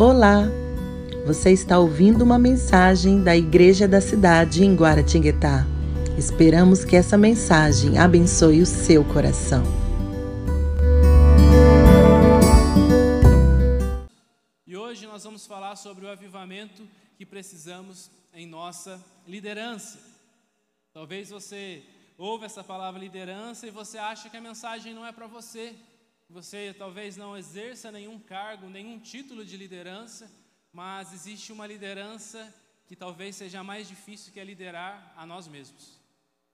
Olá! Você está ouvindo uma mensagem da Igreja da Cidade em Guaratinguetá. Esperamos que essa mensagem abençoe o seu coração. E hoje nós vamos falar sobre o avivamento que precisamos em nossa liderança. Talvez você ouve essa palavra liderança e você acha que a mensagem não é para você. Você talvez não exerça nenhum cargo, nenhum título de liderança, mas existe uma liderança que talvez seja mais difícil que é liderar a nós mesmos.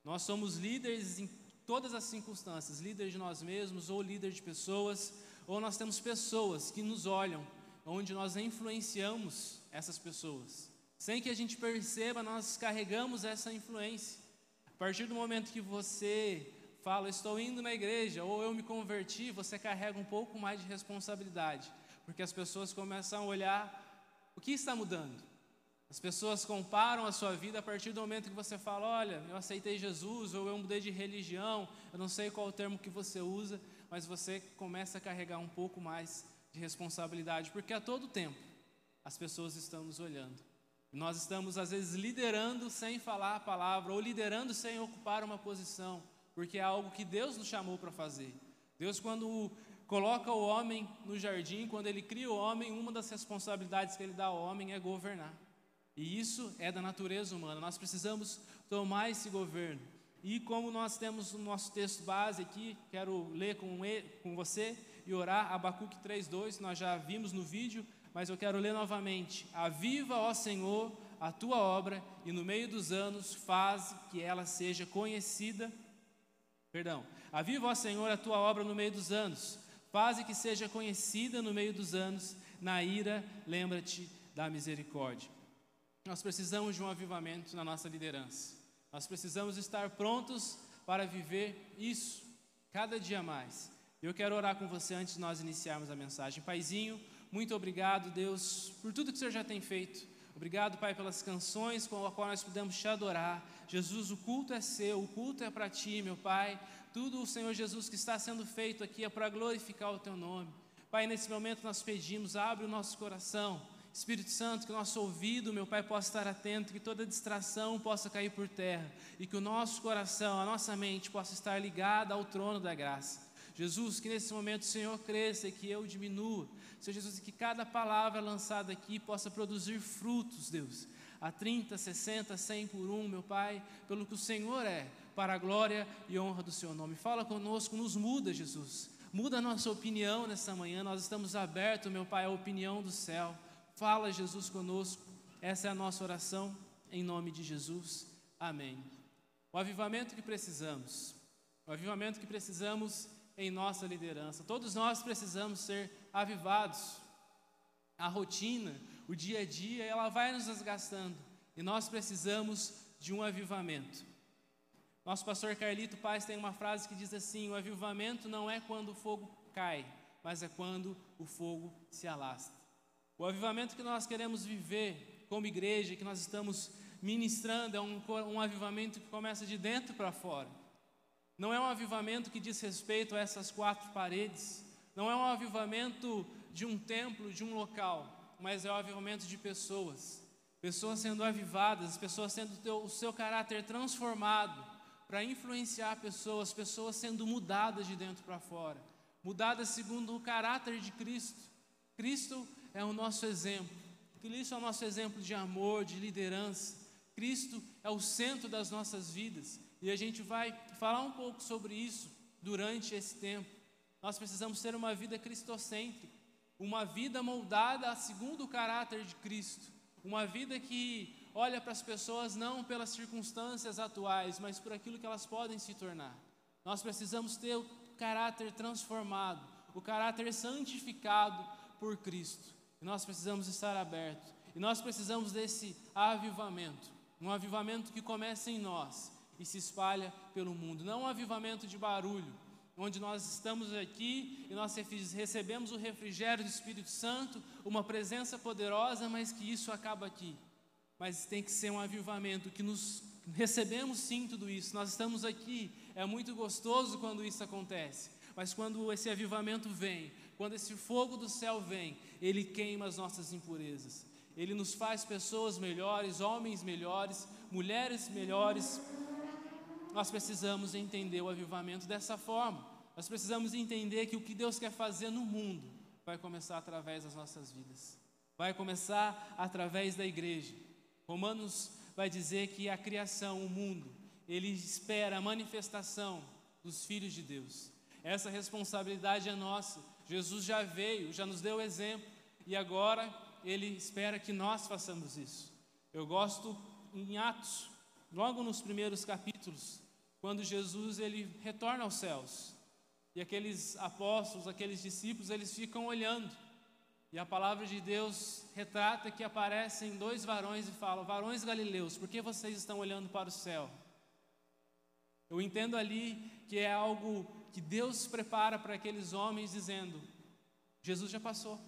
Nós somos líderes em todas as circunstâncias, líderes de nós mesmos ou líder de pessoas, ou nós temos pessoas que nos olham, onde nós influenciamos essas pessoas. Sem que a gente perceba, nós carregamos essa influência. A partir do momento que você fala, estou indo na igreja, ou eu me converti, você carrega um pouco mais de responsabilidade, porque as pessoas começam a olhar o que está mudando. As pessoas comparam a sua vida a partir do momento que você fala: Olha, eu aceitei Jesus, ou eu mudei de religião, eu não sei qual o termo que você usa, mas você começa a carregar um pouco mais de responsabilidade, porque a todo tempo as pessoas estão nos olhando. Nós estamos, às vezes, liderando sem falar a palavra, ou liderando sem ocupar uma posição porque é algo que Deus nos chamou para fazer. Deus, quando coloca o homem no jardim, quando ele cria o homem, uma das responsabilidades que ele dá ao homem é governar. E isso é da natureza humana. Nós precisamos tomar esse governo. E como nós temos o nosso texto base aqui, quero ler com, ele, com você e orar Abacuque 3:2, nós já vimos no vídeo, mas eu quero ler novamente. Aviva, ó Senhor, a tua obra e no meio dos anos faz que ela seja conhecida Perdão. Aviva, ó Senhor, a tua obra no meio dos anos. Faze que seja conhecida no meio dos anos. Na ira, lembra-te da misericórdia. Nós precisamos de um avivamento na nossa liderança. Nós precisamos estar prontos para viver isso cada dia mais. Eu quero orar com você antes de nós iniciarmos a mensagem. Paizinho, muito obrigado, Deus, por tudo que o Senhor já tem feito. Obrigado, Pai, pelas canções com as quais nós pudemos te adorar. Jesus, o culto é seu, o culto é para ti, meu Pai. Tudo o Senhor Jesus que está sendo feito aqui é para glorificar o teu nome. Pai, nesse momento nós pedimos, abre o nosso coração. Espírito Santo, que o nosso ouvido, meu Pai, possa estar atento, que toda distração possa cair por terra e que o nosso coração, a nossa mente possa estar ligada ao trono da graça. Jesus, que nesse momento o Senhor cresça e que eu diminua. Senhor Jesus, que cada palavra lançada aqui possa produzir frutos, Deus, a 30, 60, 100 por um, meu Pai, pelo que o Senhor é, para a glória e honra do Seu nome. Fala conosco, nos muda, Jesus. Muda a nossa opinião nessa manhã, nós estamos abertos, meu Pai, à opinião do céu. Fala, Jesus, conosco. Essa é a nossa oração, em nome de Jesus. Amém. O avivamento que precisamos, o avivamento que precisamos em nossa liderança. Todos nós precisamos ser avivados. A rotina, o dia a dia, ela vai nos desgastando e nós precisamos de um avivamento. Nosso pastor Carlito Paz tem uma frase que diz assim: o avivamento não é quando o fogo cai, mas é quando o fogo se alastra. O avivamento que nós queremos viver como igreja, que nós estamos ministrando, é um, um avivamento que começa de dentro para fora. Não é um avivamento que diz respeito a essas quatro paredes, não é um avivamento de um templo, de um local, mas é um avivamento de pessoas. Pessoas sendo avivadas, pessoas tendo o seu caráter transformado para influenciar pessoas, pessoas sendo mudadas de dentro para fora, mudadas segundo o caráter de Cristo. Cristo é o nosso exemplo. Cristo é o nosso exemplo de amor, de liderança. Cristo é o centro das nossas vidas. E a gente vai falar um pouco sobre isso durante esse tempo. Nós precisamos ter uma vida cristocêntrica, uma vida moldada segundo o caráter de Cristo, uma vida que olha para as pessoas não pelas circunstâncias atuais, mas por aquilo que elas podem se tornar. Nós precisamos ter o caráter transformado, o caráter santificado por Cristo. E nós precisamos estar abertos. E nós precisamos desse avivamento, um avivamento que começa em nós e se espalha pelo mundo. Não um avivamento de barulho, onde nós estamos aqui e nós recebemos o refrigério do Espírito Santo, uma presença poderosa, mas que isso acaba aqui. Mas tem que ser um avivamento que nos recebemos sim tudo isso. Nós estamos aqui, é muito gostoso quando isso acontece. mas quando esse avivamento vem, quando esse fogo do céu vem, ele queima as nossas impurezas. Ele nos faz pessoas melhores, homens melhores, mulheres melhores. Nós precisamos entender o avivamento dessa forma. Nós precisamos entender que o que Deus quer fazer no mundo vai começar através das nossas vidas. Vai começar através da igreja. Romanos vai dizer que a criação, o mundo, ele espera a manifestação dos filhos de Deus. Essa responsabilidade é nossa. Jesus já veio, já nos deu exemplo, e agora ele espera que nós façamos isso. Eu gosto em Atos, logo nos primeiros capítulos, quando Jesus ele retorna aos céus. E aqueles apóstolos, aqueles discípulos, eles ficam olhando. E a palavra de Deus retrata que aparecem dois varões e falam: Varões galileus, por que vocês estão olhando para o céu? Eu entendo ali que é algo que Deus prepara para aqueles homens, dizendo: Jesus já passou,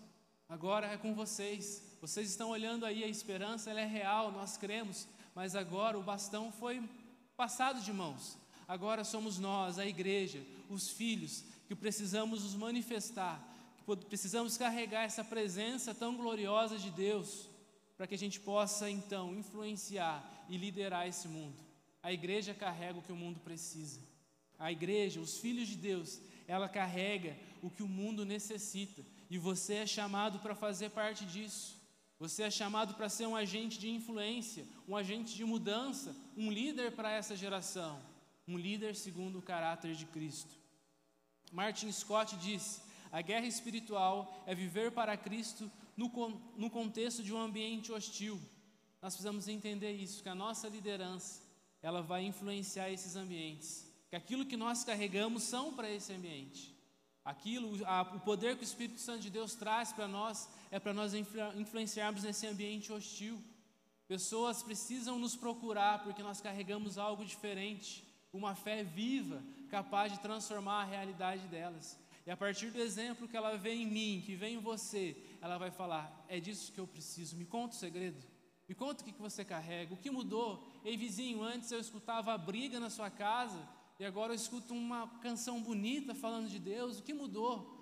agora é com vocês. Vocês estão olhando aí a esperança, ela é real, nós cremos, mas agora o bastão foi passado de mãos. Agora somos nós, a igreja, os filhos, que precisamos nos manifestar, que precisamos carregar essa presença tão gloriosa de Deus, para que a gente possa então influenciar e liderar esse mundo. A igreja carrega o que o mundo precisa. A igreja, os filhos de Deus, ela carrega o que o mundo necessita. E você é chamado para fazer parte disso. Você é chamado para ser um agente de influência, um agente de mudança, um líder para essa geração, um líder segundo o caráter de Cristo. Martin Scott disse: a guerra espiritual é viver para Cristo no, no contexto de um ambiente hostil. Nós precisamos entender isso, que a nossa liderança ela vai influenciar esses ambientes, que aquilo que nós carregamos são para esse ambiente. Aquilo, a, o poder que o Espírito Santo de Deus traz para nós é para nós influ, influenciarmos nesse ambiente hostil. Pessoas precisam nos procurar porque nós carregamos algo diferente, uma fé viva, capaz de transformar a realidade delas. E a partir do exemplo que ela vê em mim, que vê em você, ela vai falar: é disso que eu preciso. Me conta o segredo. Me conta o que você carrega. O que mudou? Ei, vizinho, antes eu escutava a briga na sua casa e agora eu escuto uma canção bonita falando de Deus. O que mudou?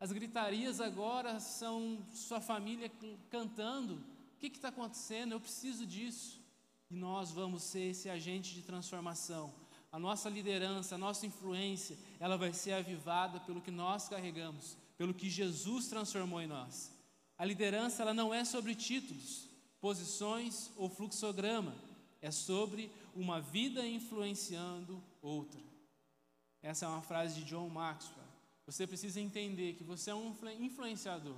As gritarias agora são sua família cantando. O que está acontecendo? Eu preciso disso. E nós vamos ser esse agente de transformação. A nossa liderança, a nossa influência, ela vai ser avivada pelo que nós carregamos, pelo que Jesus transformou em nós. A liderança ela não é sobre títulos, posições ou fluxograma, é sobre uma vida influenciando outra. Essa é uma frase de John Maxwell. Você precisa entender que você é um influenciador.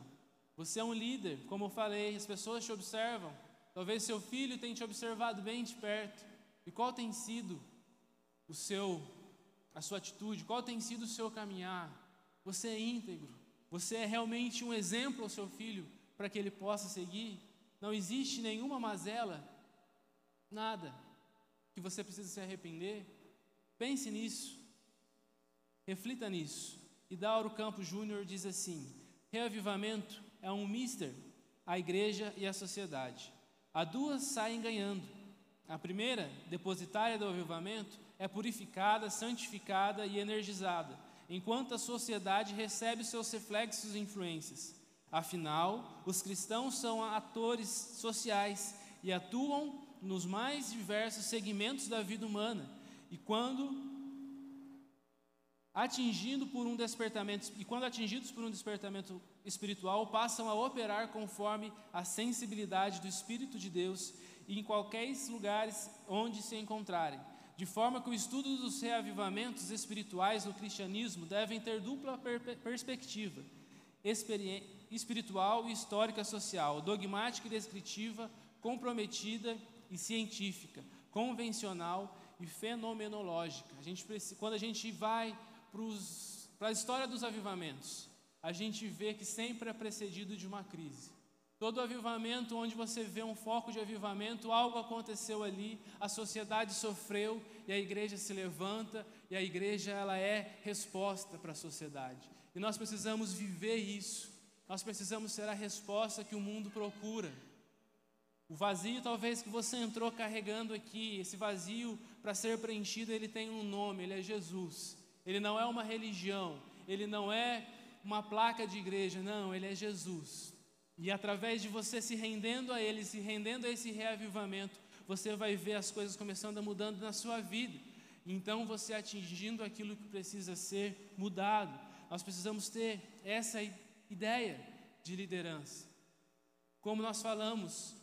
Você é um líder, como eu falei, as pessoas te observam. Talvez seu filho tenha te observado bem de perto. E qual tem sido o seu a sua atitude? Qual tem sido o seu caminhar? Você é íntegro? Você é realmente um exemplo ao seu filho para que ele possa seguir? Não existe nenhuma mazela, nada que você precisa se arrepender. Pense nisso, reflita nisso. E Dauro Campos Júnior diz assim: reavivamento é um mister, a igreja e a sociedade. A duas saem ganhando. A primeira, depositária do avivamento, é purificada, santificada e energizada, enquanto a sociedade recebe seus reflexos e influências. Afinal, os cristãos são atores sociais e atuam nos mais diversos segmentos da vida humana. E quando atingindo por um despertamento e quando atingidos por um despertamento espiritual, passam a operar conforme a sensibilidade do espírito de Deus em qualquer lugares onde se encontrarem. De forma que o estudo dos reavivamentos espirituais no cristianismo devem ter dupla per perspectiva: espiritual e histórica social, dogmática e descritiva, comprometida e científica, convencional e fenomenológica. A gente, quando a gente vai para a história dos avivamentos, a gente vê que sempre é precedido de uma crise. Todo avivamento, onde você vê um foco de avivamento, algo aconteceu ali, a sociedade sofreu e a igreja se levanta e a igreja ela é resposta para a sociedade. E nós precisamos viver isso. Nós precisamos ser a resposta que o mundo procura. O vazio, talvez, que você entrou carregando aqui, esse vazio, para ser preenchido, ele tem um nome, ele é Jesus. Ele não é uma religião, ele não é uma placa de igreja, não, ele é Jesus. E através de você se rendendo a ele, se rendendo a esse reavivamento, você vai ver as coisas começando a mudando na sua vida. Então você atingindo aquilo que precisa ser mudado. Nós precisamos ter essa ideia de liderança. Como nós falamos,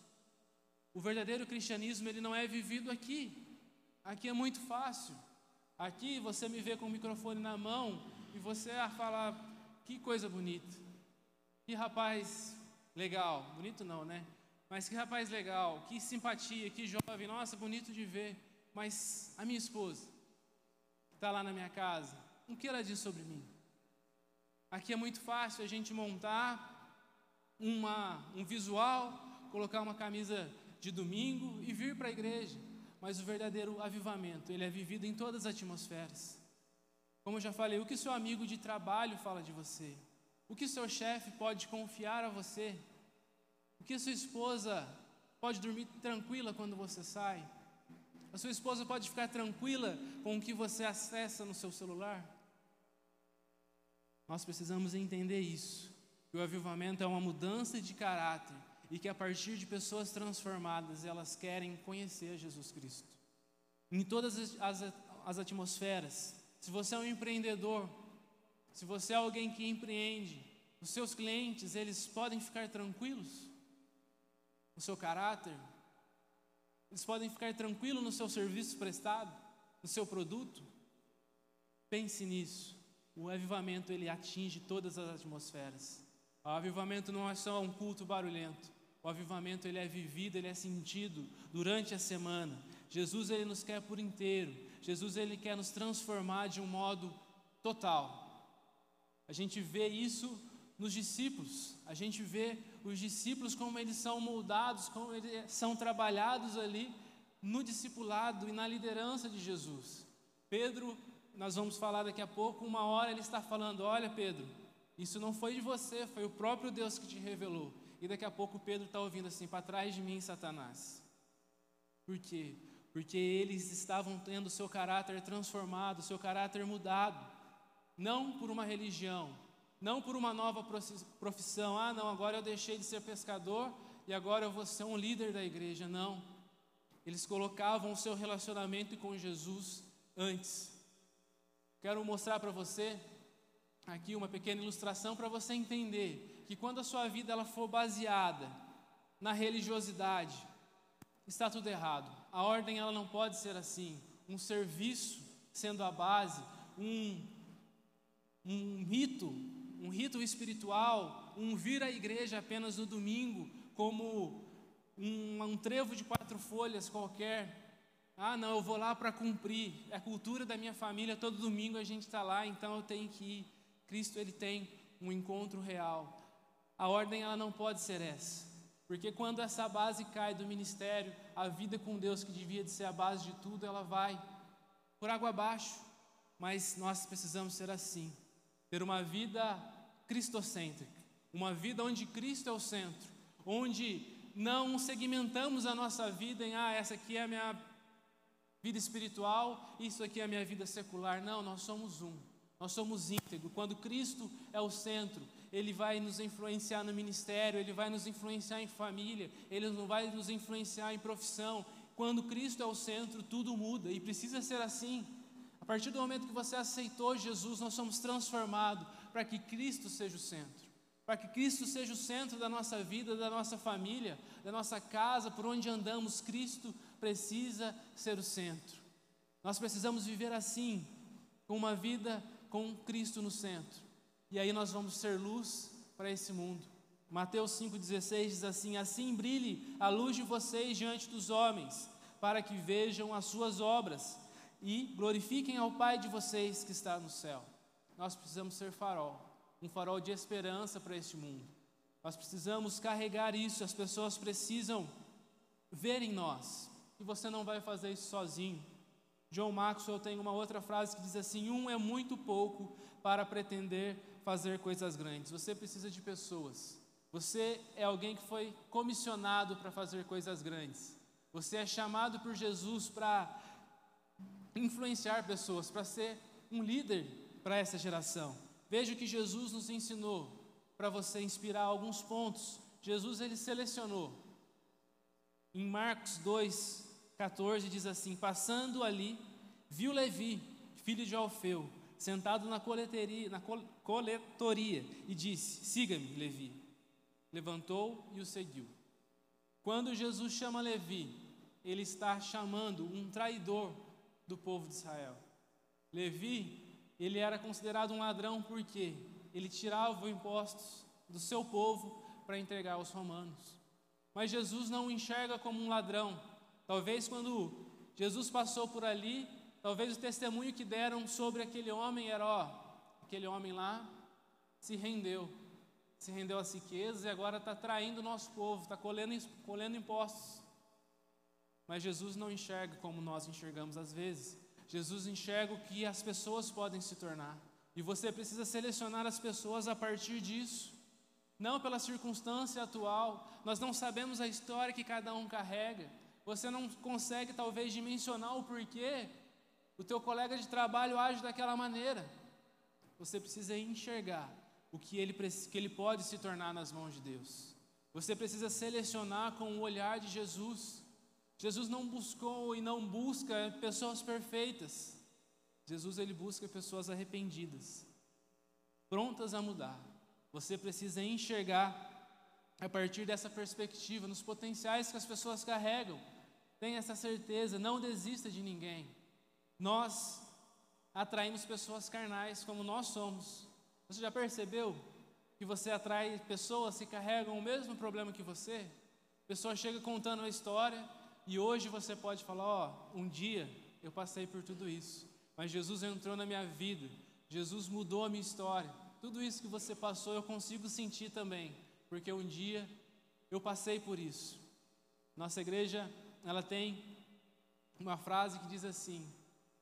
o verdadeiro cristianismo ele não é vivido aqui. Aqui é muito fácil. Aqui você me vê com o microfone na mão e você a falar que coisa bonita. Que rapaz legal. Bonito não, né? Mas que rapaz legal, que simpatia, que jovem. Nossa, bonito de ver. Mas a minha esposa, que está lá na minha casa, o que ela diz sobre mim? Aqui é muito fácil a gente montar uma, um visual, colocar uma camisa de domingo e vir para a igreja. Mas o verdadeiro avivamento, ele é vivido em todas as atmosferas. Como eu já falei, o que seu amigo de trabalho fala de você? O que seu chefe pode confiar a você? O que sua esposa pode dormir tranquila quando você sai? A sua esposa pode ficar tranquila com o que você acessa no seu celular? Nós precisamos entender isso. Que o avivamento é uma mudança de caráter e que a partir de pessoas transformadas elas querem conhecer Jesus Cristo. Em todas as, as, as atmosferas, se você é um empreendedor, se você é alguém que empreende, os seus clientes, eles podem ficar tranquilos no seu caráter, eles podem ficar tranquilos no seu serviço prestado, no seu produto. Pense nisso. O avivamento ele atinge todas as atmosferas. O avivamento não é só um culto barulhento. O avivamento ele é vivido, ele é sentido durante a semana. Jesus ele nos quer por inteiro. Jesus ele quer nos transformar de um modo total. A gente vê isso nos discípulos. A gente vê os discípulos como eles são moldados, como eles são trabalhados ali no discipulado e na liderança de Jesus. Pedro, nós vamos falar daqui a pouco, uma hora ele está falando: "Olha, Pedro, isso não foi de você, foi o próprio Deus que te revelou. E daqui a pouco Pedro está ouvindo assim: para trás de mim, Satanás. Por quê? Porque eles estavam tendo seu caráter transformado, seu caráter mudado. Não por uma religião, não por uma nova profissão. Ah, não, agora eu deixei de ser pescador e agora eu vou ser um líder da igreja. Não. Eles colocavam o seu relacionamento com Jesus antes. Quero mostrar para você aqui uma pequena ilustração para você entender que quando a sua vida ela for baseada na religiosidade, está tudo errado. A ordem ela não pode ser assim. Um serviço sendo a base, um, um rito, um rito espiritual, um vir à igreja apenas no domingo, como um, um trevo de quatro folhas qualquer. Ah, não, eu vou lá para cumprir. É a cultura da minha família, todo domingo a gente está lá, então eu tenho que ir. Cristo ele tem um encontro real. A ordem ela não pode ser essa. Porque quando essa base cai do ministério, a vida com Deus, que devia de ser a base de tudo, ela vai por água abaixo. Mas nós precisamos ser assim, ter uma vida cristocêntrica, uma vida onde Cristo é o centro, onde não segmentamos a nossa vida em, ah, essa aqui é a minha vida espiritual, isso aqui é a minha vida secular. Não, nós somos um, nós somos íntegro. Quando Cristo é o centro, ele vai nos influenciar no ministério, Ele vai nos influenciar em família, Ele não vai nos influenciar em profissão. Quando Cristo é o centro, tudo muda e precisa ser assim. A partir do momento que você aceitou Jesus, nós somos transformados para que Cristo seja o centro, para que Cristo seja o centro da nossa vida, da nossa família, da nossa casa, por onde andamos. Cristo precisa ser o centro. Nós precisamos viver assim, com uma vida com Cristo no centro. E aí nós vamos ser luz para esse mundo. Mateus 5,16 diz assim: Assim brilhe a luz de vocês diante dos homens, para que vejam as suas obras e glorifiquem ao Pai de vocês que está no céu. Nós precisamos ser farol, um farol de esperança para este mundo. Nós precisamos carregar isso, as pessoas precisam ver em nós. E você não vai fazer isso sozinho. John Maxwell tem uma outra frase que diz assim: Um é muito pouco para pretender fazer coisas grandes. Você precisa de pessoas. Você é alguém que foi comissionado para fazer coisas grandes. Você é chamado por Jesus para influenciar pessoas, para ser um líder para essa geração. veja o que Jesus nos ensinou para você inspirar alguns pontos. Jesus ele selecionou. Em Marcos 2, 14 diz assim: Passando ali, viu Levi, filho de Alfeu, sentado na na coletoria e disse: Siga-me, Levi. Levantou e o seguiu. Quando Jesus chama Levi, ele está chamando um traidor do povo de Israel. Levi, ele era considerado um ladrão porque ele tirava os impostos do seu povo para entregar aos romanos. Mas Jesus não o enxerga como um ladrão. Talvez quando Jesus passou por ali, talvez o testemunho que deram sobre aquele homem era, ó, aquele homem lá se rendeu, se rendeu às riquezas e agora está traindo o nosso povo, está colhendo, colhendo impostos. Mas Jesus não enxerga como nós enxergamos às vezes. Jesus enxerga o que as pessoas podem se tornar. E você precisa selecionar as pessoas a partir disso. Não pela circunstância atual. Nós não sabemos a história que cada um carrega. Você não consegue talvez dimensionar o porquê o teu colega de trabalho age daquela maneira. Você precisa enxergar o que ele, que ele pode se tornar nas mãos de Deus. Você precisa selecionar com o olhar de Jesus. Jesus não buscou e não busca pessoas perfeitas. Jesus ele busca pessoas arrependidas, prontas a mudar. Você precisa enxergar a partir dessa perspectiva nos potenciais que as pessoas carregam. Tenha essa certeza, não desista de ninguém. Nós atraímos pessoas carnais como nós somos. Você já percebeu que você atrai pessoas que carregam o mesmo problema que você? A pessoa chega contando uma história e hoje você pode falar: Ó, oh, um dia eu passei por tudo isso, mas Jesus entrou na minha vida, Jesus mudou a minha história. Tudo isso que você passou eu consigo sentir também, porque um dia eu passei por isso. Nossa igreja, ela tem uma frase que diz assim: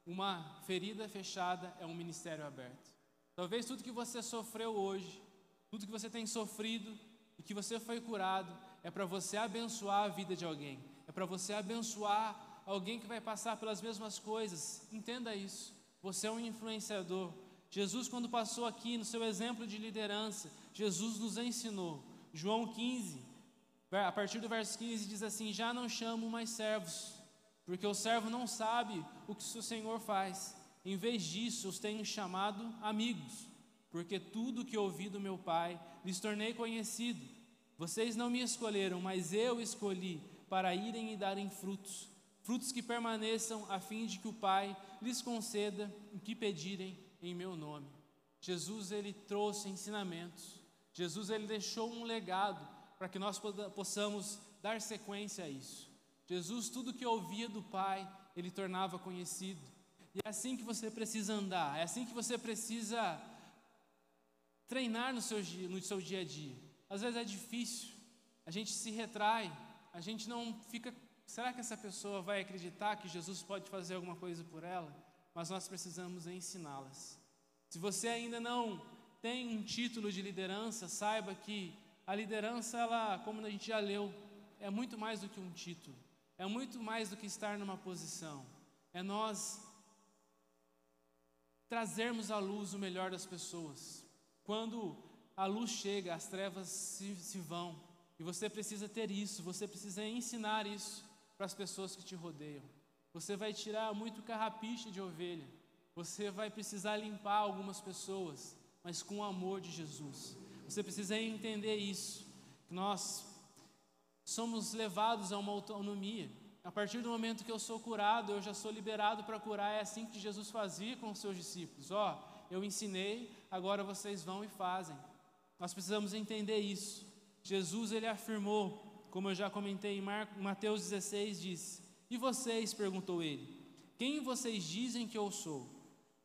uma ferida fechada é um ministério aberto. Talvez tudo que você sofreu hoje, tudo que você tem sofrido e que você foi curado, é para você abençoar a vida de alguém é para você abençoar alguém que vai passar pelas mesmas coisas. Entenda isso. Você é um influenciador. Jesus, quando passou aqui no seu exemplo de liderança, Jesus nos ensinou. João 15, a partir do verso 15, diz assim: Já não chamo mais servos, porque o servo não sabe o que seu senhor faz. Em vez disso, os tenho chamado amigos, porque tudo que ouvi do meu Pai lhes tornei conhecido. Vocês não me escolheram, mas eu escolhi para irem e darem frutos, frutos que permaneçam, a fim de que o Pai lhes conceda o que pedirem em meu nome. Jesus ele trouxe ensinamentos. Jesus ele deixou um legado para que nós possamos dar sequência a isso. Jesus tudo que ouvia do Pai, ele tornava conhecido. E é assim que você precisa andar, é assim que você precisa treinar no seu, no seu dia a dia. Às vezes é difícil, a gente se retrai, a gente não fica, será que essa pessoa vai acreditar que Jesus pode fazer alguma coisa por ela? Mas nós precisamos ensiná-las. Se você ainda não tem um título de liderança, saiba que a liderança, ela, como a gente já leu, é muito mais do que um título. É muito mais do que estar numa posição. É nós trazermos à luz o melhor das pessoas. Quando a luz chega, as trevas se, se vão. E você precisa ter isso, você precisa ensinar isso para as pessoas que te rodeiam. Você vai tirar muito carrapiche de ovelha. Você vai precisar limpar algumas pessoas, mas com o amor de Jesus. Você precisa entender isso. Que nós somos levados a uma autonomia. A partir do momento que eu sou curado, eu já sou liberado para curar. É assim que Jesus fazia com os seus discípulos. Ó, oh, eu ensinei, agora vocês vão e fazem. Nós precisamos entender isso. Jesus ele afirmou, como eu já comentei em Mateus 16, disse: E vocês? perguntou ele: Quem vocês dizem que eu sou?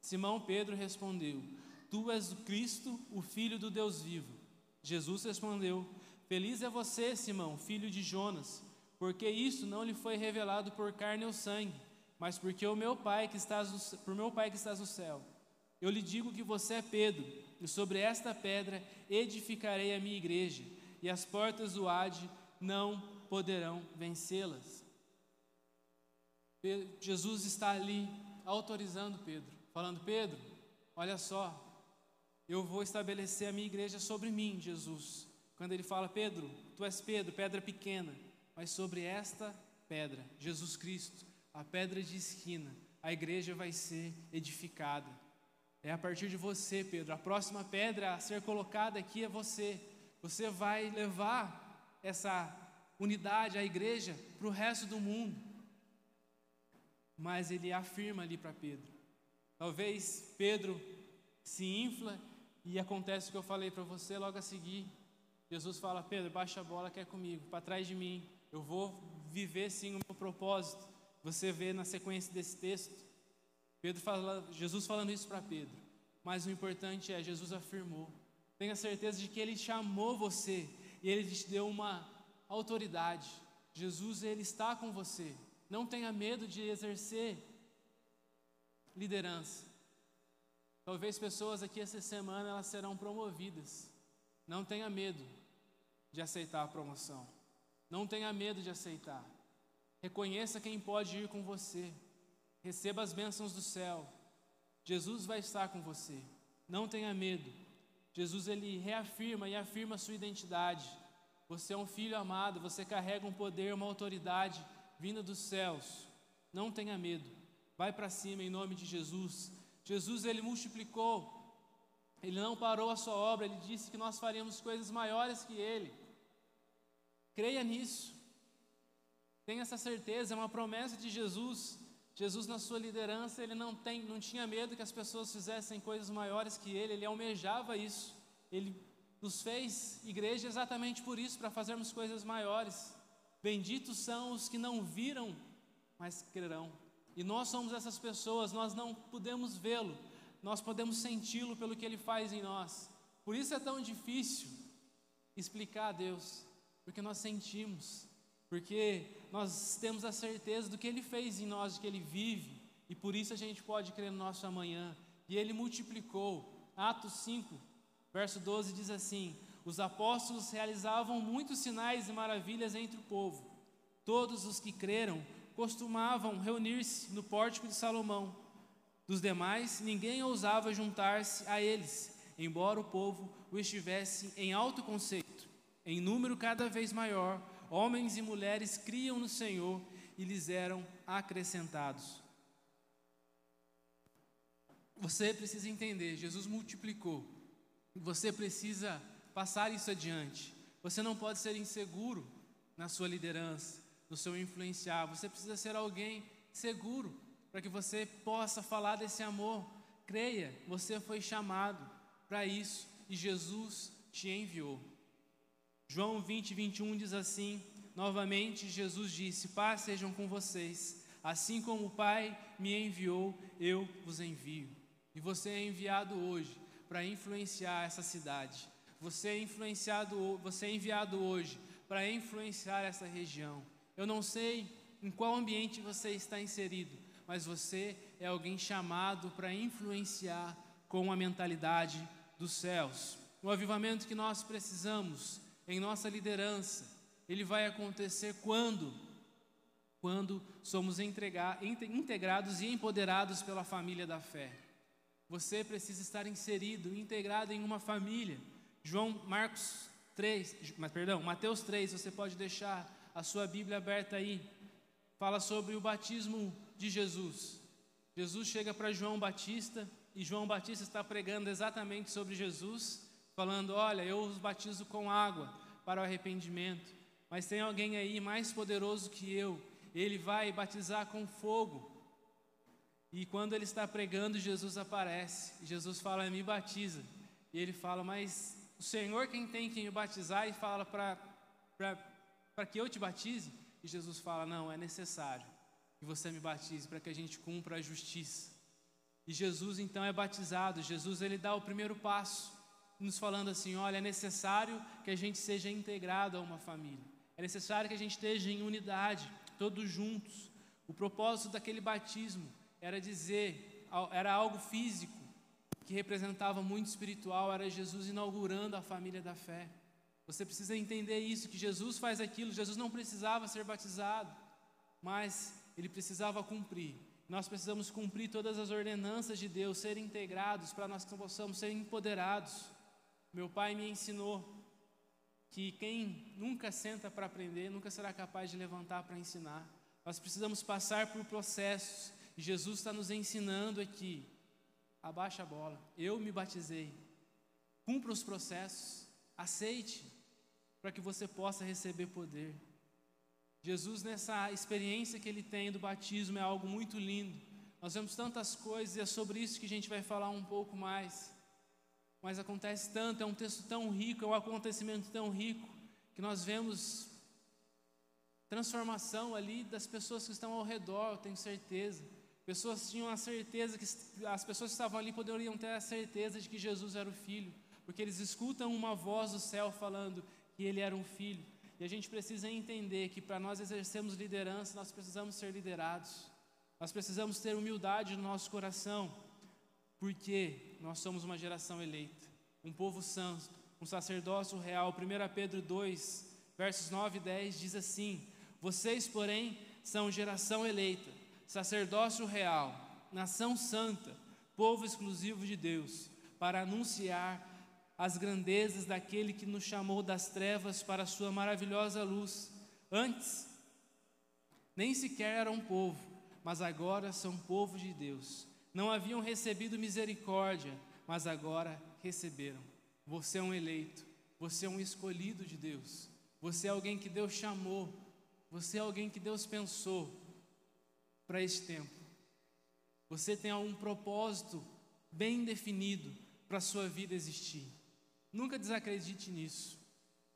Simão Pedro respondeu: Tu és o Cristo, o Filho do Deus vivo. Jesus respondeu: Feliz é você, Simão, filho de Jonas, porque isso não lhe foi revelado por carne ou sangue, mas porque o meu Pai que estás no, por meu Pai que estás no céu. Eu lhe digo que você é Pedro, e sobre esta pedra edificarei a minha igreja e as portas do Hade não poderão vencê-las. Jesus está ali autorizando Pedro, falando: Pedro, olha só, eu vou estabelecer a minha igreja sobre mim, Jesus. Quando ele fala, Pedro, tu és Pedro, pedra pequena, mas sobre esta pedra, Jesus Cristo, a pedra de esquina, a igreja vai ser edificada. É a partir de você, Pedro. A próxima pedra a ser colocada aqui é você. Você vai levar essa unidade, a igreja, para o resto do mundo. Mas ele afirma ali para Pedro. Talvez Pedro se infla e acontece o que eu falei para você logo a seguir. Jesus fala: Pedro, baixa a bola, quer comigo, para trás de mim. Eu vou viver sim o meu propósito. Você vê na sequência desse texto, Pedro fala, Jesus falando isso para Pedro. Mas o importante é, Jesus afirmou. Tenha certeza de que Ele chamou você e Ele te deu uma autoridade. Jesus, Ele está com você. Não tenha medo de exercer liderança. Talvez pessoas aqui essa semana elas serão promovidas. Não tenha medo de aceitar a promoção. Não tenha medo de aceitar. Reconheça quem pode ir com você. Receba as bênçãos do céu. Jesus vai estar com você. Não tenha medo. Jesus ele reafirma e afirma a sua identidade. Você é um filho amado, você carrega um poder, uma autoridade vinda dos céus. Não tenha medo. Vai para cima em nome de Jesus. Jesus ele multiplicou, ele não parou a sua obra, ele disse que nós faríamos coisas maiores que ele. Creia nisso. Tenha essa certeza, é uma promessa de Jesus. Jesus na sua liderança, ele não tem, não tinha medo que as pessoas fizessem coisas maiores que ele, ele almejava isso. Ele nos fez igreja exatamente por isso, para fazermos coisas maiores. Benditos são os que não viram, mas crerão. E nós somos essas pessoas, nós não podemos vê-lo, nós podemos senti-lo pelo que ele faz em nós. Por isso é tão difícil explicar a Deus, porque nós sentimos, porque nós temos a certeza do que ele fez em nós, de que ele vive, e por isso a gente pode crer no nosso amanhã. E ele multiplicou. Atos 5, verso 12 diz assim: Os apóstolos realizavam muitos sinais e maravilhas entre o povo. Todos os que creram costumavam reunir-se no pórtico de Salomão. Dos demais, ninguém ousava juntar-se a eles, embora o povo o estivesse em alto conceito. Em número cada vez maior, homens e mulheres criam no Senhor e lhes eram acrescentados. Você precisa entender, Jesus multiplicou. Você precisa passar isso adiante. Você não pode ser inseguro na sua liderança no seu influenciar. Você precisa ser alguém seguro para que você possa falar desse amor. Creia, você foi chamado para isso e Jesus te enviou. João 20, 21 diz assim: Novamente, Jesus disse: Paz sejam com vocês. Assim como o Pai me enviou, eu vos envio. E você é enviado hoje para influenciar essa cidade. Você é influenciado, você é enviado hoje para influenciar essa região. Eu não sei em qual ambiente você está inserido, mas você é alguém chamado para influenciar com a mentalidade dos céus. O avivamento que nós precisamos em nossa liderança, ele vai acontecer quando? Quando somos entregar, integrados e empoderados pela família da fé. Você precisa estar inserido, integrado em uma família. João Marcos 3, mas perdão, Mateus 3, você pode deixar a sua Bíblia aberta aí, fala sobre o batismo de Jesus. Jesus chega para João Batista e João Batista está pregando exatamente sobre Jesus, falando: Olha, eu os batizo com água para o arrependimento, mas tem alguém aí mais poderoso que eu, ele vai batizar com fogo. E quando ele está pregando, Jesus aparece. Jesus fala: Me batiza. E ele fala: Mas o Senhor quem tem que me batizar? E fala para para que eu te batize? E Jesus fala: Não, é necessário que você me batize para que a gente cumpra a justiça. E Jesus então é batizado. Jesus ele dá o primeiro passo, nos falando assim: Olha, é necessário que a gente seja integrado a uma família. É necessário que a gente esteja em unidade, todos juntos. O propósito daquele batismo era dizer, era algo físico, que representava muito espiritual, era Jesus inaugurando a família da fé. Você precisa entender isso, que Jesus faz aquilo, Jesus não precisava ser batizado, mas ele precisava cumprir. Nós precisamos cumprir todas as ordenanças de Deus, ser integrados para nós que possamos ser empoderados. Meu pai me ensinou que quem nunca senta para aprender, nunca será capaz de levantar para ensinar. Nós precisamos passar por processos. Jesus está nos ensinando aqui. Abaixa a bola. Eu me batizei. Cumpra os processos. Aceite para que você possa receber poder. Jesus, nessa experiência que ele tem do batismo, é algo muito lindo. Nós vemos tantas coisas e é sobre isso que a gente vai falar um pouco mais. Mas acontece tanto, é um texto tão rico, é um acontecimento tão rico, que nós vemos transformação ali das pessoas que estão ao redor, eu tenho certeza. Pessoas tinham a certeza que as pessoas que estavam ali poderiam ter a certeza de que Jesus era o filho, porque eles escutam uma voz do céu falando que ele era um filho. E a gente precisa entender que para nós exercermos liderança, nós precisamos ser liderados. Nós precisamos ter humildade no nosso coração, porque nós somos uma geração eleita, um povo santo, um sacerdócio real. 1 Pedro 2, versos 9 e 10 diz assim: Vocês, porém, são geração eleita, sacerdócio real, nação santa, povo exclusivo de Deus, para anunciar as grandezas daquele que nos chamou das trevas para a sua maravilhosa luz. Antes, nem sequer eram povo, mas agora são povo de Deus. Não haviam recebido misericórdia, mas agora receberam. Você é um eleito, você é um escolhido de Deus, você é alguém que Deus chamou, você é alguém que Deus pensou para este tempo. Você tem algum propósito bem definido para a sua vida existir. Nunca desacredite nisso.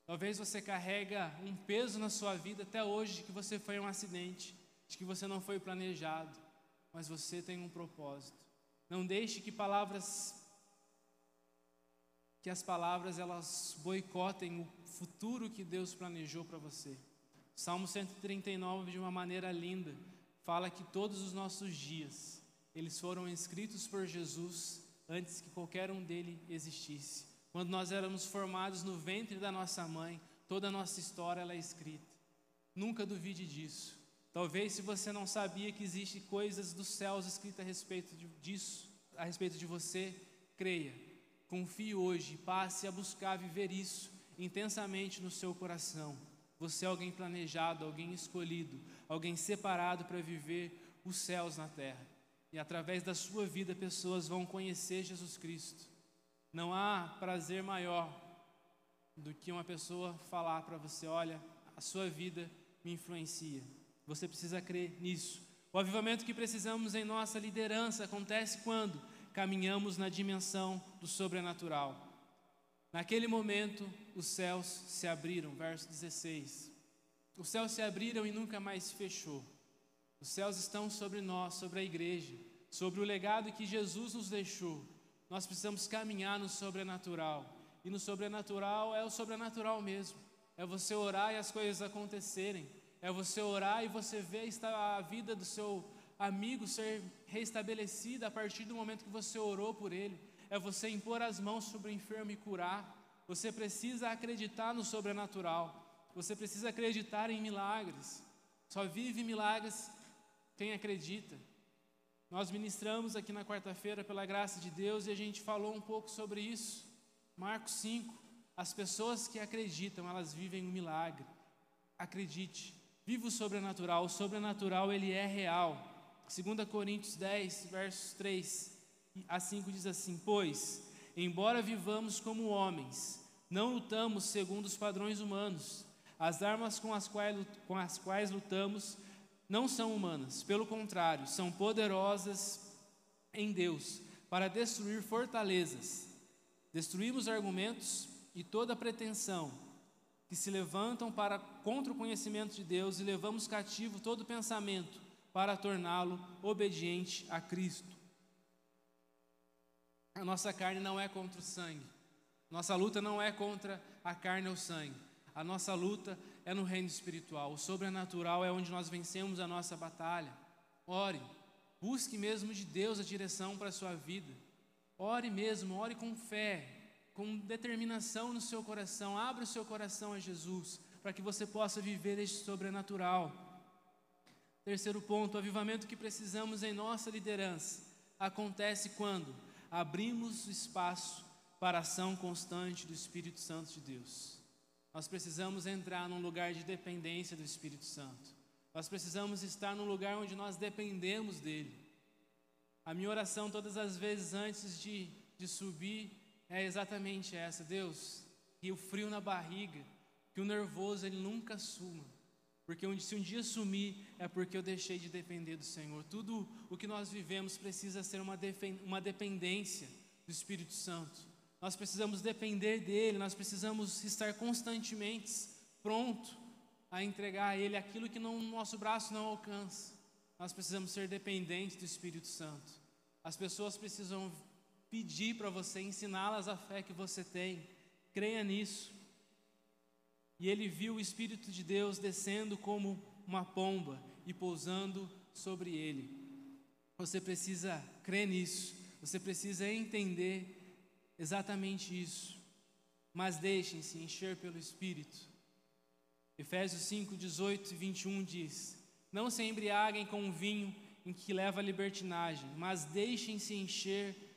Talvez você carrega um peso na sua vida até hoje de que você foi um acidente, de que você não foi planejado, mas você tem um propósito. Não deixe que palavras que as palavras elas boicotem o futuro que Deus planejou para você. Salmo 139 de uma maneira linda fala que todos os nossos dias eles foram escritos por Jesus antes que qualquer um dele existisse. Quando nós éramos formados no ventre da nossa mãe, toda a nossa história ela é escrita. Nunca duvide disso. Talvez se você não sabia que existem coisas dos céus escritas a respeito disso, a respeito de você, creia. Confie hoje, passe a buscar viver isso intensamente no seu coração. Você é alguém planejado, alguém escolhido, alguém separado para viver os céus na terra. E através da sua vida, pessoas vão conhecer Jesus Cristo. Não há prazer maior do que uma pessoa falar para você: olha, a sua vida me influencia. Você precisa crer nisso. O avivamento que precisamos em nossa liderança acontece quando caminhamos na dimensão do sobrenatural. Naquele momento, os céus se abriram, verso 16. Os céus se abriram e nunca mais se fechou. Os céus estão sobre nós, sobre a igreja, sobre o legado que Jesus nos deixou nós precisamos caminhar no sobrenatural. E no sobrenatural é o sobrenatural mesmo. É você orar e as coisas acontecerem. É você orar e você ver a vida do seu amigo ser restabelecida a partir do momento que você orou por ele. É você impor as mãos sobre o enfermo e curar. Você precisa acreditar no sobrenatural. Você precisa acreditar em milagres. Só vive milagres quem acredita. Nós ministramos aqui na quarta-feira, pela graça de Deus, e a gente falou um pouco sobre isso. Marcos 5. As pessoas que acreditam, elas vivem um milagre. Acredite, viva o sobrenatural. O sobrenatural, ele é real. 2 Coríntios 10, versos 3 a 5 diz assim: Pois, embora vivamos como homens, não lutamos segundo os padrões humanos. As armas com as quais, com as quais lutamos não são humanas, pelo contrário, são poderosas em Deus para destruir fortalezas. Destruímos argumentos e toda pretensão que se levantam para contra o conhecimento de Deus e levamos cativo todo pensamento para torná-lo obediente a Cristo. A nossa carne não é contra o sangue. Nossa luta não é contra a carne ou o sangue. A nossa luta é no reino espiritual. O sobrenatural é onde nós vencemos a nossa batalha. Ore, busque mesmo de Deus a direção para a sua vida. Ore mesmo, ore com fé, com determinação no seu coração. Abra o seu coração a Jesus, para que você possa viver este sobrenatural. Terceiro ponto: o avivamento que precisamos em nossa liderança acontece quando abrimos espaço para a ação constante do Espírito Santo de Deus. Nós precisamos entrar num lugar de dependência do Espírito Santo. Nós precisamos estar num lugar onde nós dependemos dele. A minha oração todas as vezes antes de, de subir é exatamente essa: Deus, que o frio na barriga, que o nervoso ele nunca suma. Porque se um dia sumir, é porque eu deixei de depender do Senhor. Tudo o que nós vivemos precisa ser uma, uma dependência do Espírito Santo. Nós precisamos depender dele, nós precisamos estar constantemente pronto a entregar a ele aquilo que no nosso braço não alcança. Nós precisamos ser dependentes do Espírito Santo. As pessoas precisam pedir para você, ensiná-las a fé que você tem. Creia nisso. E ele viu o Espírito de Deus descendo como uma pomba e pousando sobre ele. Você precisa crer nisso, você precisa entender exatamente isso. Mas deixem-se encher pelo Espírito. Efésios 5, 18 e 21 diz: Não se embriaguem com vinho em que leva a libertinagem, mas deixem-se encher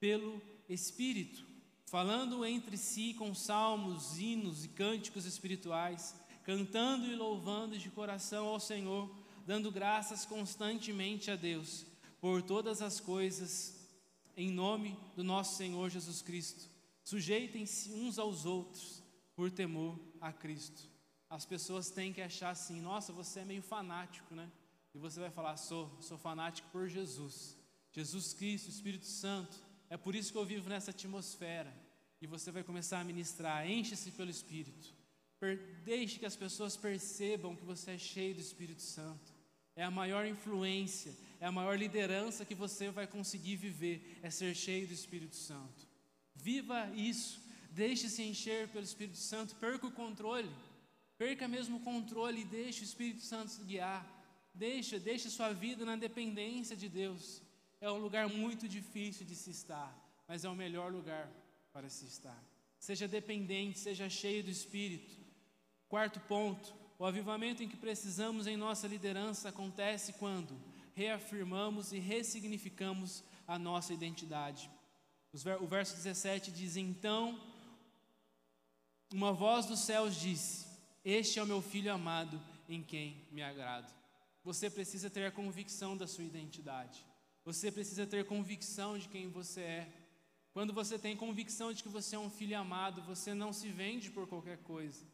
pelo Espírito falando entre si com salmos, hinos e cânticos espirituais, cantando e louvando de coração ao Senhor, dando graças constantemente a Deus por todas as coisas, em nome do nosso Senhor Jesus Cristo. Sujeitem-se uns aos outros por temor a Cristo. As pessoas têm que achar assim: nossa, você é meio fanático, né? E você vai falar: sou, sou fanático por Jesus. Jesus Cristo, Espírito Santo é por isso que eu vivo nessa atmosfera. E você vai começar a ministrar. Enche-se pelo Espírito. Deixe que as pessoas percebam que você é cheio do Espírito Santo. É a maior influência, é a maior liderança que você vai conseguir viver, é ser cheio do Espírito Santo. Viva isso, deixe-se encher pelo Espírito Santo, perca o controle, perca mesmo o controle e deixe o Espírito Santo guiar. Deixa, deixe sua vida na dependência de Deus. É um lugar muito difícil de se estar, mas é o melhor lugar para se estar. Seja dependente, seja cheio do Espírito. Quarto ponto: o avivamento em que precisamos em nossa liderança acontece quando reafirmamos e ressignificamos a nossa identidade. O verso 17 diz: Então, uma voz dos céus disse: Este é o meu filho amado, em quem me agrado. Você precisa ter a convicção da sua identidade. Você precisa ter convicção de quem você é. Quando você tem convicção de que você é um filho amado, você não se vende por qualquer coisa.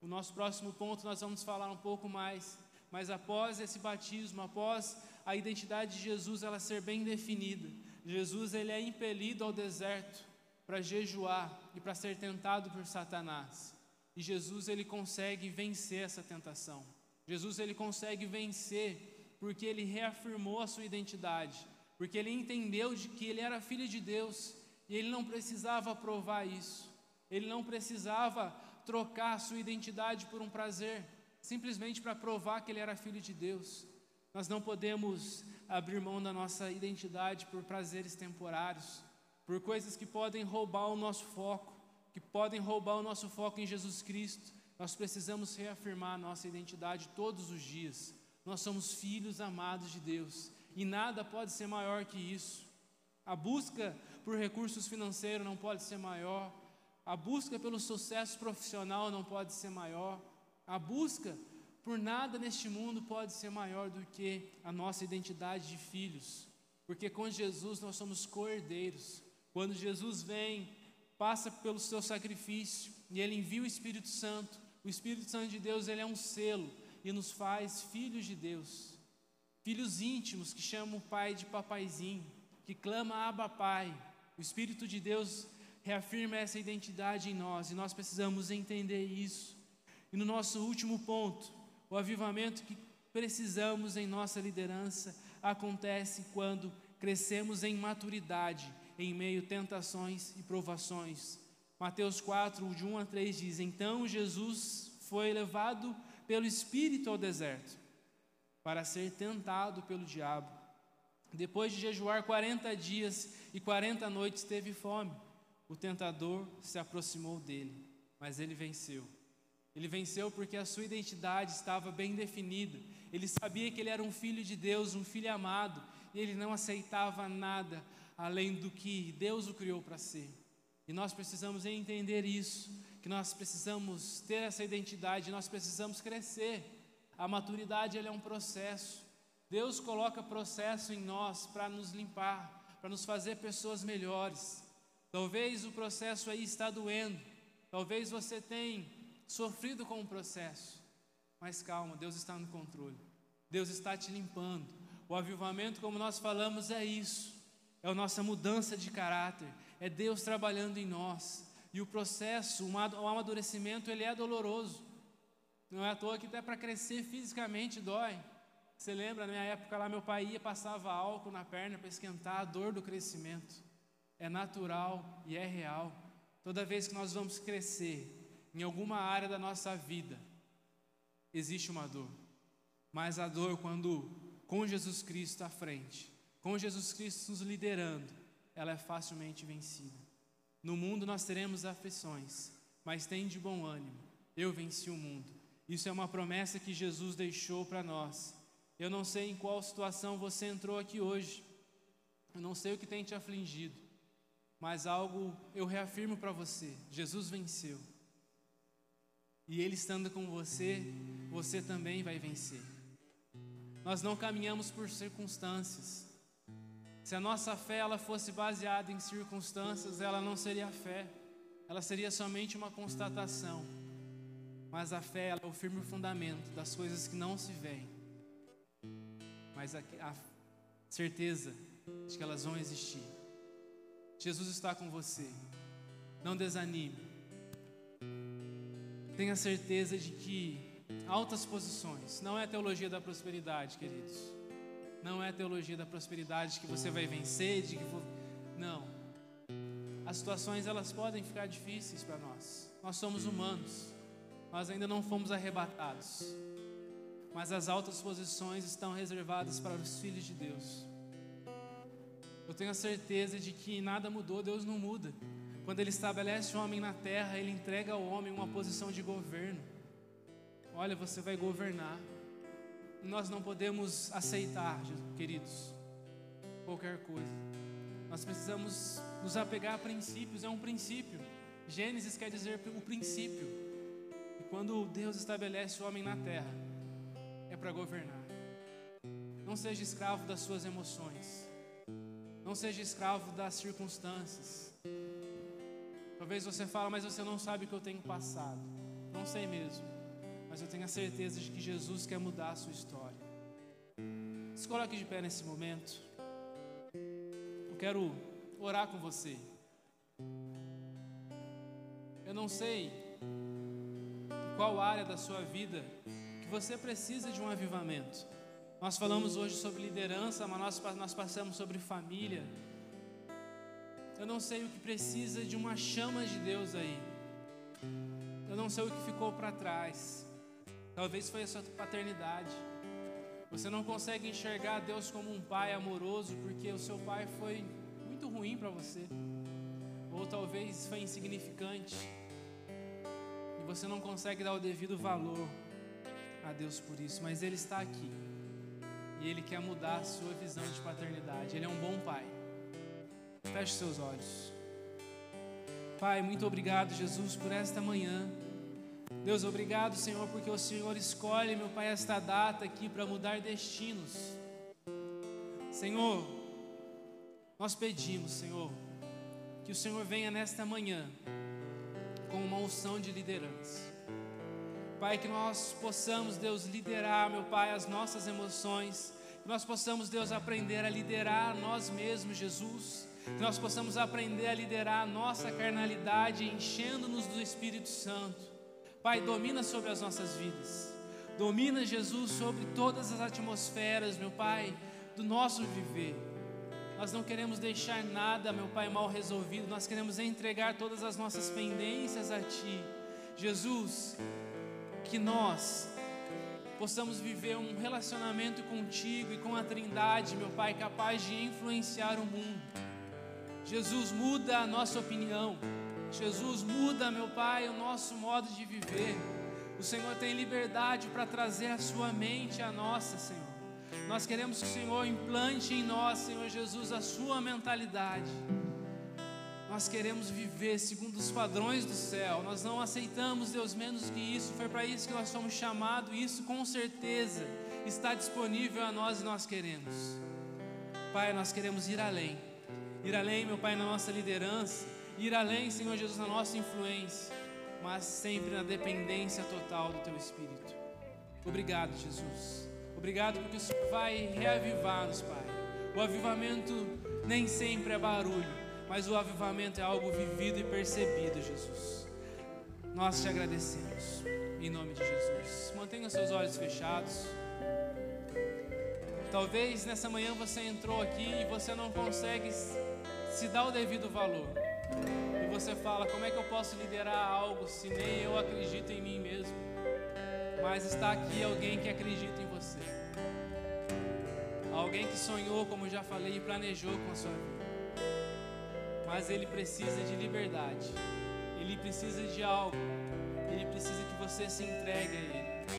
O nosso próximo ponto nós vamos falar um pouco mais, mas após esse batismo, após a identidade de Jesus ela ser bem definida, Jesus ele é impelido ao deserto para jejuar e para ser tentado por Satanás. E Jesus ele consegue vencer essa tentação. Jesus ele consegue vencer porque ele reafirmou a sua identidade, porque ele entendeu de que ele era filho de Deus e ele não precisava provar isso. Ele não precisava trocar a sua identidade por um prazer, simplesmente para provar que ele era filho de Deus. Nós não podemos abrir mão da nossa identidade por prazeres temporários, por coisas que podem roubar o nosso foco, que podem roubar o nosso foco em Jesus Cristo. Nós precisamos reafirmar a nossa identidade todos os dias. Nós somos filhos amados de Deus e nada pode ser maior que isso. A busca por recursos financeiros não pode ser maior. A busca pelo sucesso profissional não pode ser maior. A busca por nada neste mundo pode ser maior do que a nossa identidade de filhos. Porque com Jesus nós somos cordeiros. Quando Jesus vem, passa pelo seu sacrifício e ele envia o Espírito Santo. O Espírito Santo de Deus, ele é um selo e nos faz filhos de Deus. Filhos íntimos que chamam o pai de papaizinho, que clama Abba Pai. O Espírito de Deus reafirma essa identidade em nós e nós precisamos entender isso. E no nosso último ponto, o avivamento que precisamos em nossa liderança acontece quando crescemos em maturidade em meio a tentações e provações. Mateus 4, de 1 a 3 diz: Então Jesus foi levado pelo Espírito ao deserto, para ser tentado pelo diabo. Depois de jejuar 40 dias e 40 noites, teve fome. O tentador se aproximou dele, mas ele venceu. Ele venceu porque a sua identidade estava bem definida. Ele sabia que ele era um filho de Deus, um filho amado, e ele não aceitava nada além do que Deus o criou para ser. E nós precisamos entender isso, que nós precisamos ter essa identidade, nós precisamos crescer. A maturidade é um processo. Deus coloca processo em nós para nos limpar, para nos fazer pessoas melhores. Talvez o processo aí está doendo. Talvez você tenha sofrido com o processo. Mas calma, Deus está no controle. Deus está te limpando. O avivamento, como nós falamos, é isso. É a nossa mudança de caráter, é Deus trabalhando em nós. E o processo, o amadurecimento, ele é doloroso. Não é à toa que até para crescer fisicamente dói. Você lembra, na minha época lá, meu pai ia, passava álcool na perna para esquentar a dor do crescimento. É natural e é real. Toda vez que nós vamos crescer em alguma área da nossa vida, existe uma dor. Mas a dor, quando com Jesus Cristo à frente, com Jesus Cristo nos liderando, ela é facilmente vencida. No mundo nós teremos aflições, mas tem de bom ânimo. Eu venci o mundo. Isso é uma promessa que Jesus deixou para nós. Eu não sei em qual situação você entrou aqui hoje. Eu não sei o que tem te afligido. Mas algo eu reafirmo para você: Jesus venceu. E Ele estando com você, você também vai vencer. Nós não caminhamos por circunstâncias. Se a nossa fé ela fosse baseada em circunstâncias, ela não seria fé, ela seria somente uma constatação. Mas a fé é o firme fundamento das coisas que não se veem, mas a, a certeza de que elas vão existir. Jesus está com você, não desanime, tenha certeza de que altas posições não é a teologia da prosperidade, queridos não é a teologia da prosperidade que você vai vencer, de que não. As situações elas podem ficar difíceis para nós. Nós somos humanos. Nós ainda não fomos arrebatados. Mas as altas posições estão reservadas para os filhos de Deus. Eu tenho a certeza de que nada mudou, Deus não muda. Quando Ele estabelece o homem na terra, Ele entrega ao homem uma posição de governo. Olha, você vai governar nós não podemos aceitar, queridos, qualquer coisa. Nós precisamos nos apegar a princípios, é um princípio. Gênesis quer dizer o princípio. E quando Deus estabelece o homem na terra, é para governar. Não seja escravo das suas emoções. Não seja escravo das circunstâncias. Talvez você fale, mas você não sabe o que eu tenho passado. Não sei mesmo mas eu tenho a certeza de que Jesus quer mudar a sua história. Se coloque de pé nesse momento. Eu quero orar com você. Eu não sei qual área da sua vida que você precisa de um avivamento. Nós falamos hoje sobre liderança, mas nós, nós passamos sobre família. Eu não sei o que precisa de uma chama de Deus aí. Eu não sei o que ficou para trás. Talvez foi a sua paternidade. Você não consegue enxergar Deus como um pai amoroso porque o seu pai foi muito ruim para você. Ou talvez foi insignificante. E você não consegue dar o devido valor a Deus por isso, mas Ele está aqui. E Ele quer mudar a sua visão de paternidade. Ele é um bom pai. Feche seus olhos. Pai, muito obrigado, Jesus, por esta manhã. Deus, obrigado, Senhor, porque o Senhor escolhe, meu Pai, esta data aqui para mudar destinos. Senhor, nós pedimos, Senhor, que o Senhor venha nesta manhã com uma unção de liderança. Pai, que nós possamos, Deus, liderar, meu Pai, as nossas emoções, que nós possamos, Deus, aprender a liderar nós mesmos, Jesus, que nós possamos aprender a liderar a nossa carnalidade, enchendo-nos do Espírito Santo. Pai, domina sobre as nossas vidas. Domina, Jesus, sobre todas as atmosferas, meu Pai, do nosso viver. Nós não queremos deixar nada, meu Pai, mal resolvido. Nós queremos entregar todas as nossas pendências a Ti. Jesus, que nós possamos viver um relacionamento contigo e com a Trindade, meu Pai, capaz de influenciar o mundo. Jesus, muda a nossa opinião. Jesus, muda, meu Pai, o nosso modo de viver. O Senhor tem liberdade para trazer a sua mente à nossa, Senhor. Nós queremos que o Senhor implante em nós, Senhor Jesus, a sua mentalidade. Nós queremos viver segundo os padrões do céu. Nós não aceitamos Deus menos que isso. Foi para isso que nós fomos chamados. Isso com certeza está disponível a nós e nós queremos. Pai, nós queremos ir além. Ir além, meu Pai, na nossa liderança. Ir além, Senhor Jesus, na nossa influência. Mas sempre na dependência total do Teu Espírito. Obrigado, Jesus. Obrigado porque o Senhor vai reavivar-nos, Pai. O avivamento nem sempre é barulho, mas o avivamento é algo vivido e percebido, Jesus. Nós te agradecemos, em nome de Jesus. Mantenha seus olhos fechados. Talvez nessa manhã você entrou aqui e você não consegue se dar o devido valor. E você fala: como é que eu posso liderar algo se nem eu acredito em mim mesmo? Mas está aqui alguém que acredita em você. Alguém que sonhou, como já falei, e planejou com a sua vida. Mas ele precisa de liberdade. Ele precisa de algo. Ele precisa que você se entregue a ele.